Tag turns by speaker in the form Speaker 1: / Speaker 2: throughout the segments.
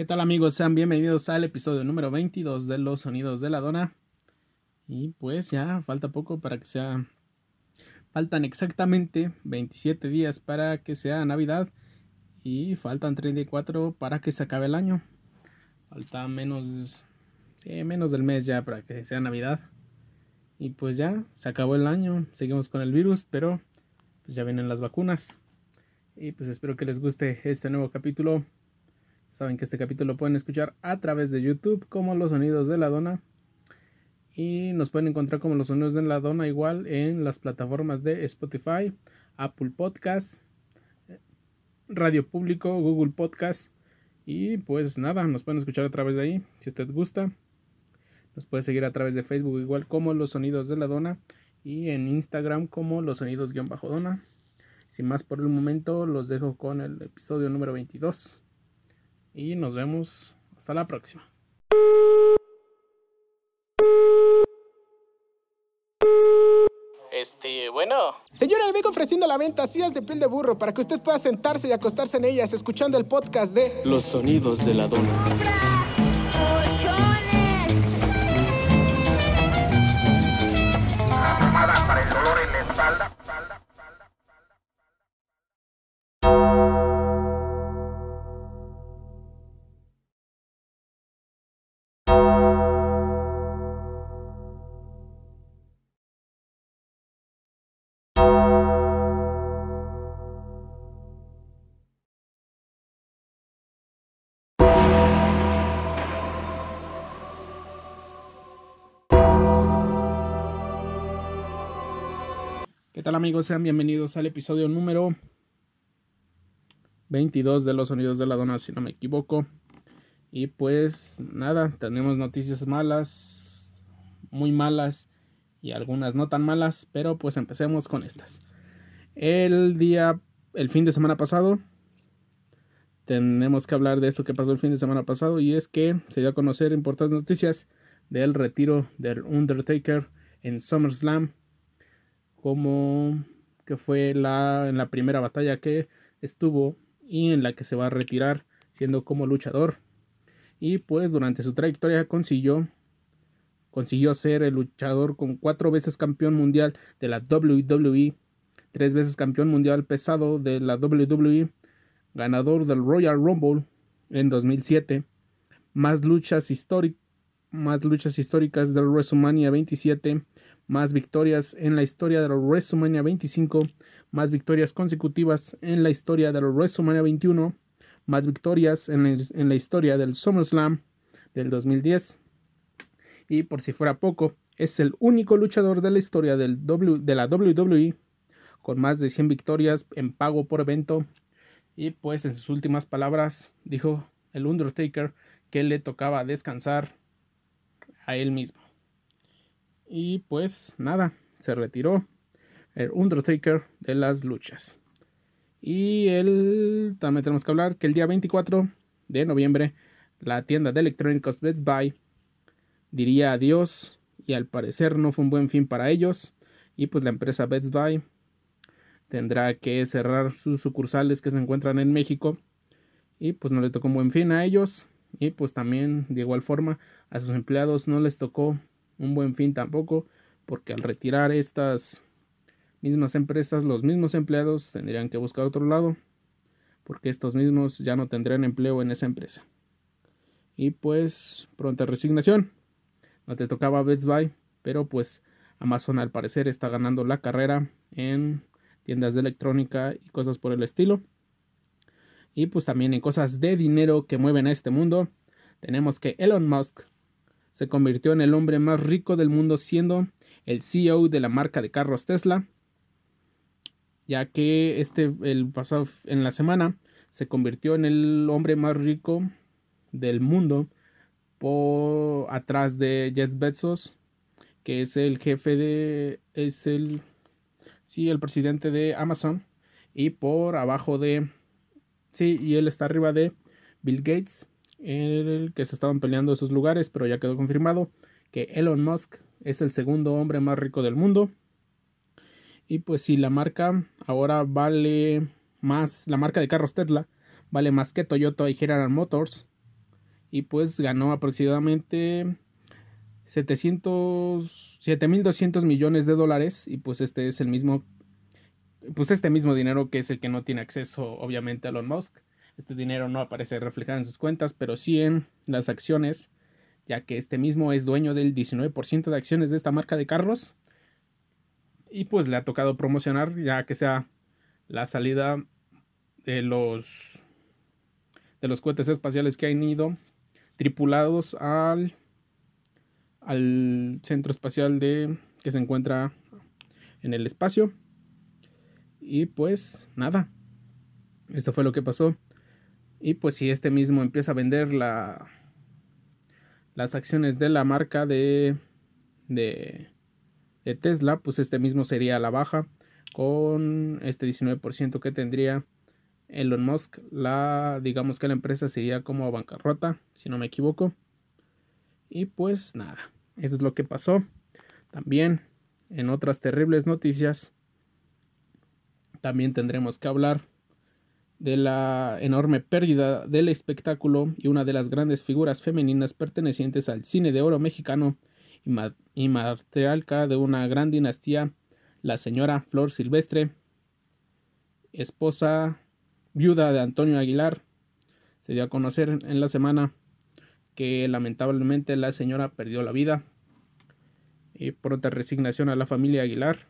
Speaker 1: ¿Qué tal amigos? Sean bienvenidos al episodio número 22 de Los Sonidos de la Dona. Y pues ya falta poco para que sea... Faltan exactamente 27 días para que sea Navidad y faltan 34 para que se acabe el año. Falta menos... Sí, menos del mes ya para que sea Navidad. Y pues ya, se acabó el año, seguimos con el virus, pero pues ya vienen las vacunas. Y pues espero que les guste este nuevo capítulo Saben que este capítulo lo pueden escuchar a través de YouTube como Los Sonidos de la Dona. Y nos pueden encontrar como Los Sonidos de la Dona igual en las plataformas de Spotify, Apple Podcast, Radio Público, Google Podcast. Y pues nada, nos pueden escuchar a través de ahí si usted gusta. Nos puede seguir a través de Facebook igual como Los Sonidos de la Dona y en Instagram como Los Sonidos-Dona. Sin más por el momento, los dejo con el episodio número 22 y nos vemos hasta la próxima.
Speaker 2: Este, bueno.
Speaker 3: Señora, le vengo ofreciendo la venta sillas de piel de burro para que usted pueda sentarse y acostarse en ellas escuchando el podcast de
Speaker 4: Los sonidos de la dona.
Speaker 1: ¿Qué tal amigos? Sean bienvenidos al episodio número 22 de Los Sonidos de la Dona, si no me equivoco. Y pues nada, tenemos noticias malas, muy malas y algunas no tan malas, pero pues empecemos con estas. El día, el fin de semana pasado, tenemos que hablar de esto que pasó el fin de semana pasado y es que se dio a conocer importantes noticias del retiro del Undertaker en SummerSlam como que fue la, en la primera batalla que estuvo y en la que se va a retirar siendo como luchador. Y pues durante su trayectoria consiguió, consiguió ser el luchador con cuatro veces campeón mundial de la WWE, tres veces campeón mundial pesado de la WWE, ganador del Royal Rumble en 2007, más luchas, más luchas históricas del WrestleMania 27, más victorias en la historia de la WrestleMania 25, más victorias consecutivas en la historia de la WrestleMania 21, más victorias en la, historia del SummerSlam del 2010. Y por si fuera poco, es el único luchador de la historia del de la WWE con más de 100 victorias en pago por evento. Y pues en sus últimas palabras dijo el Undertaker que le tocaba descansar a él mismo. Y pues nada, se retiró el Undertaker de las luchas. Y él también tenemos que hablar que el día 24 de noviembre la tienda de electrónicos Best Buy diría adiós y al parecer no fue un buen fin para ellos. Y pues la empresa Best Buy tendrá que cerrar sus sucursales que se encuentran en México. Y pues no le tocó un buen fin a ellos. Y pues también de igual forma a sus empleados no les tocó un buen fin tampoco, porque al retirar estas mismas empresas, los mismos empleados tendrían que buscar otro lado, porque estos mismos ya no tendrían empleo en esa empresa. Y pues pronta resignación. No te tocaba Best Buy, pero pues Amazon al parecer está ganando la carrera en tiendas de electrónica y cosas por el estilo. Y pues también en cosas de dinero que mueven a este mundo, tenemos que Elon Musk se convirtió en el hombre más rico del mundo siendo el CEO de la marca de carros Tesla, ya que este el pasado en la semana se convirtió en el hombre más rico del mundo por atrás de Jeff Bezos, que es el jefe de es el sí, el presidente de Amazon y por abajo de sí, y él está arriba de Bill Gates el que se estaban peleando esos lugares, pero ya quedó confirmado que Elon Musk es el segundo hombre más rico del mundo. Y pues si la marca ahora vale más, la marca de carros Tesla vale más que Toyota y General Motors, y pues ganó aproximadamente 700 7200 millones de dólares y pues este es el mismo pues este mismo dinero que es el que no tiene acceso obviamente a Elon Musk. Este dinero no aparece reflejado en sus cuentas, pero sí en las acciones, ya que este mismo es dueño del 19% de acciones de esta marca de carros. Y pues le ha tocado promocionar ya que sea la salida de los de los cohetes espaciales que han ido tripulados al al centro espacial de que se encuentra en el espacio y pues nada, esto fue lo que pasó. Y pues si este mismo empieza a vender la, las acciones de la marca de, de, Tesla, pues este mismo sería la baja con este 19% que tendría Elon Musk. La, digamos que la empresa sería como bancarrota, si no me equivoco. Y pues nada, eso es lo que pasó. También en otras terribles noticias, también tendremos que hablar de la enorme pérdida del espectáculo y una de las grandes figuras femeninas pertenecientes al cine de oro mexicano y, matriarca de una gran dinastía, la señora Flor Silvestre, esposa viuda de Antonio Aguilar. Se dio a conocer en la semana que lamentablemente la señora perdió la vida y pronta resignación a la familia Aguilar.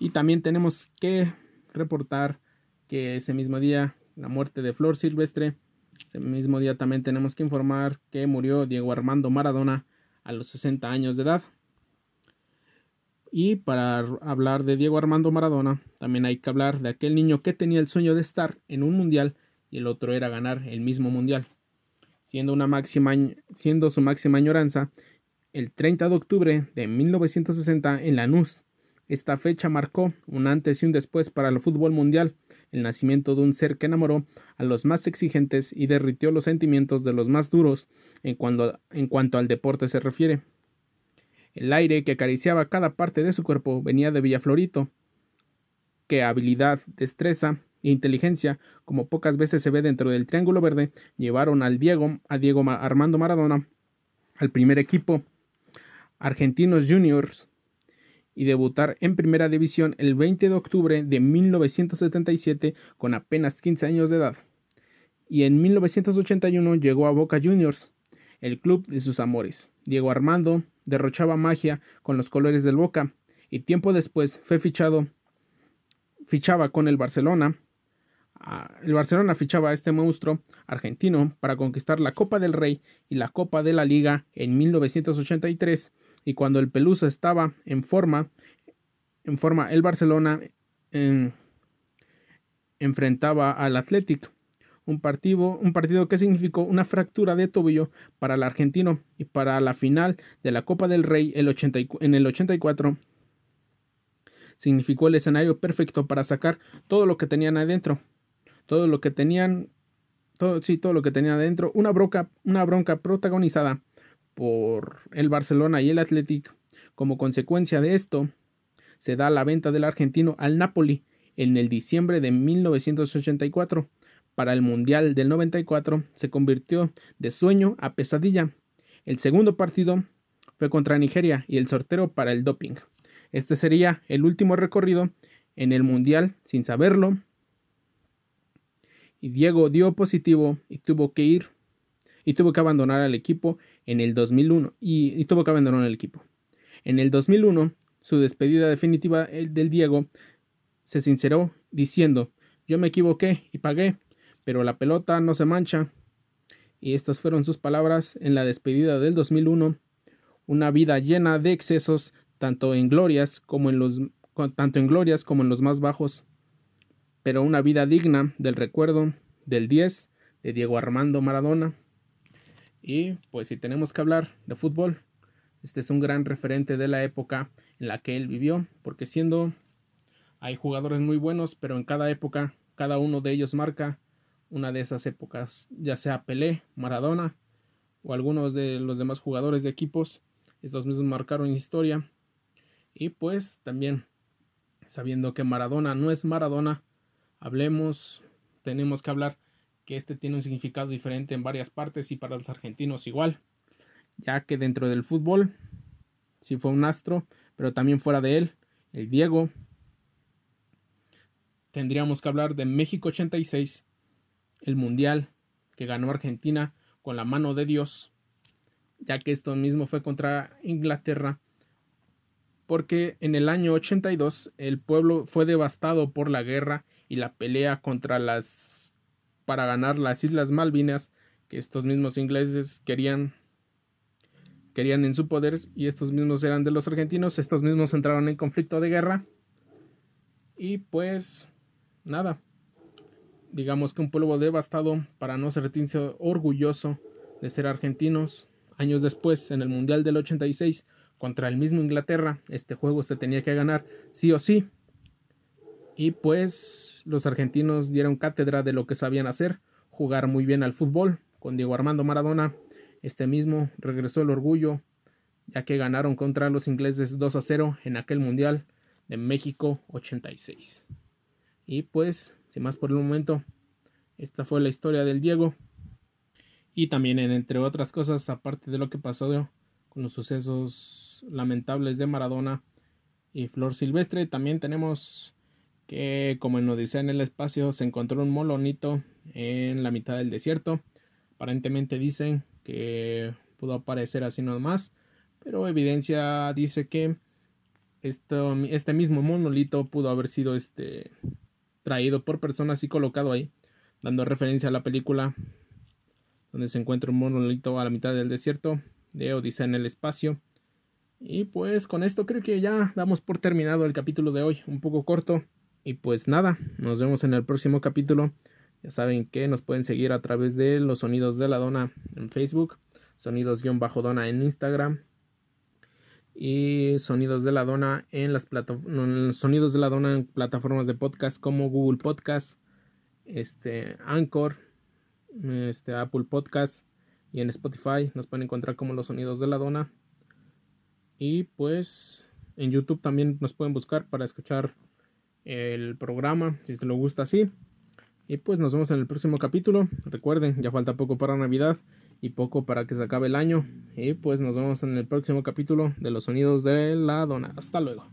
Speaker 1: Y también tenemos que reportar que ese mismo día la muerte de Flor Silvestre. Ese mismo día también tenemos que informar que murió Diego Armando Maradona a los 60 años de edad. Y para hablar de Diego Armando Maradona, también hay que hablar de aquel niño que tenía el sueño de estar en un mundial y el otro era ganar el mismo mundial. Siendo, una máxima, siendo su máxima añoranza, el 30 de octubre de 1960 en Lanús, esta fecha marcó un antes y un después para el fútbol mundial, el nacimiento de un ser que enamoró a los más exigentes y derritió los sentimientos de los más duros en cuanto, en cuanto al deporte se refiere. El aire que acariciaba cada parte de su cuerpo venía de Villaflorito, que habilidad, destreza e inteligencia, como pocas veces se ve dentro del Triángulo Verde, llevaron al Diego, a Diego Armando Maradona al primer equipo Argentinos Juniors y debutar en primera división el 20 de octubre de 1977 con apenas 15 años de edad. Y en 1981 llegó a Boca Juniors, el club de sus amores. Diego Armando derrochaba magia con los colores del Boca y tiempo después fue fichado fichaba con el Barcelona. Ah, el Barcelona fichaba a este monstruo argentino para conquistar la Copa del Rey y la Copa de la Liga en 1983 y cuando el Pelusa estaba en forma, en forma el Barcelona enfrentaba al Athletic, un partido, un partido que significó una fractura de tobillo para el argentino y para la final de la Copa del Rey el en el 84 significó el escenario perfecto para sacar todo lo que tenían adentro, todo lo que tenían, todo, sí, todo lo que tenían adentro, una bronca, una bronca protagonizada por el Barcelona y el Athletic. Como consecuencia de esto, se da la venta del argentino al Napoli en el diciembre de 1984. Para el Mundial del 94 se convirtió de sueño a pesadilla. El segundo partido fue contra Nigeria y el sorteo para el doping. Este sería el último recorrido en el Mundial sin saberlo. Y Diego dio positivo y tuvo que ir y tuvo que abandonar al equipo en el 2001 y, tuvo que abandonar el equipo. En el 2001, su despedida definitiva del Diego se sinceró diciendo, yo me equivoqué y pagué, pero la pelota no se mancha. Y estas fueron sus palabras en la despedida del 2001, una vida llena de excesos, tanto en glorias como en los tanto en glorias como en los más bajos, pero una vida digna del recuerdo del 10 de Diego Armando Maradona. Y pues si tenemos que hablar de fútbol, este es un gran referente de la época en la que él vivió, porque siendo hay jugadores muy buenos, pero en cada época cada uno de ellos marca una de esas épocas, ya sea Pelé, Maradona o algunos de los demás jugadores de equipos, estos mismos marcaron historia. Y pues también sabiendo que Maradona no es Maradona, hablemos, tenemos que hablar que este tiene un significado diferente en varias partes y para los argentinos igual, ya que dentro del fútbol sí fue un astro, pero también fuera de él, el Diego. Tendríamos que hablar de México 86, el Mundial que ganó Argentina con la mano de Dios, ya que esto mismo fue contra Inglaterra, porque en el año 82 el pueblo fue devastado por la guerra y la pelea contra las para ganar las Islas Malvinas que estos mismos ingleses querían querían en su poder y estos mismos eran de los argentinos, estos mismos entraron en conflicto de guerra y pues nada, digamos que un pueblo devastado para no sentirse orgulloso de ser argentinos. Años después, en el Mundial del 86, contra el mismo Inglaterra, este juego se tenía que ganar sí o sí. Y pues los argentinos dieron cátedra de lo que sabían hacer, jugar muy bien al fútbol. Con Diego Armando Maradona, este mismo regresó el orgullo, ya que ganaron contra los ingleses 2 a 0 en aquel Mundial de México 86. Y pues sin más por el momento, esta fue la historia del Diego. Y también, entre otras cosas, aparte de lo que pasó con los sucesos lamentables de Maradona y Flor Silvestre, también tenemos que, como en Odisea en el espacio, se encontró un molonito en la mitad del desierto. Aparentemente dicen que pudo aparecer así nomás, pero evidencia dice que esto, este mismo monolito pudo haber sido este traído por personas y colocado ahí, dando referencia a la película donde se encuentra un monolito a la mitad del desierto de Odisea en el espacio. Y pues con esto creo que ya damos por terminado el capítulo de hoy, un poco corto. Y pues nada, nos vemos en el próximo capítulo. Ya saben que nos pueden seguir a través de los sonidos de la dona en Facebook, sonidos-dona en Instagram y sonidos de la dona en las sonidos de la dona en plataformas de podcast como Google Podcast, este Anchor, este Apple Podcast y en Spotify nos pueden encontrar como los sonidos de la dona. Y pues en YouTube también nos pueden buscar para escuchar el programa si se lo gusta así. Y pues nos vemos en el próximo capítulo. Recuerden, ya falta poco para Navidad y poco para que se acabe el año. Y pues nos vemos en el próximo capítulo de los sonidos de la dona. Hasta luego.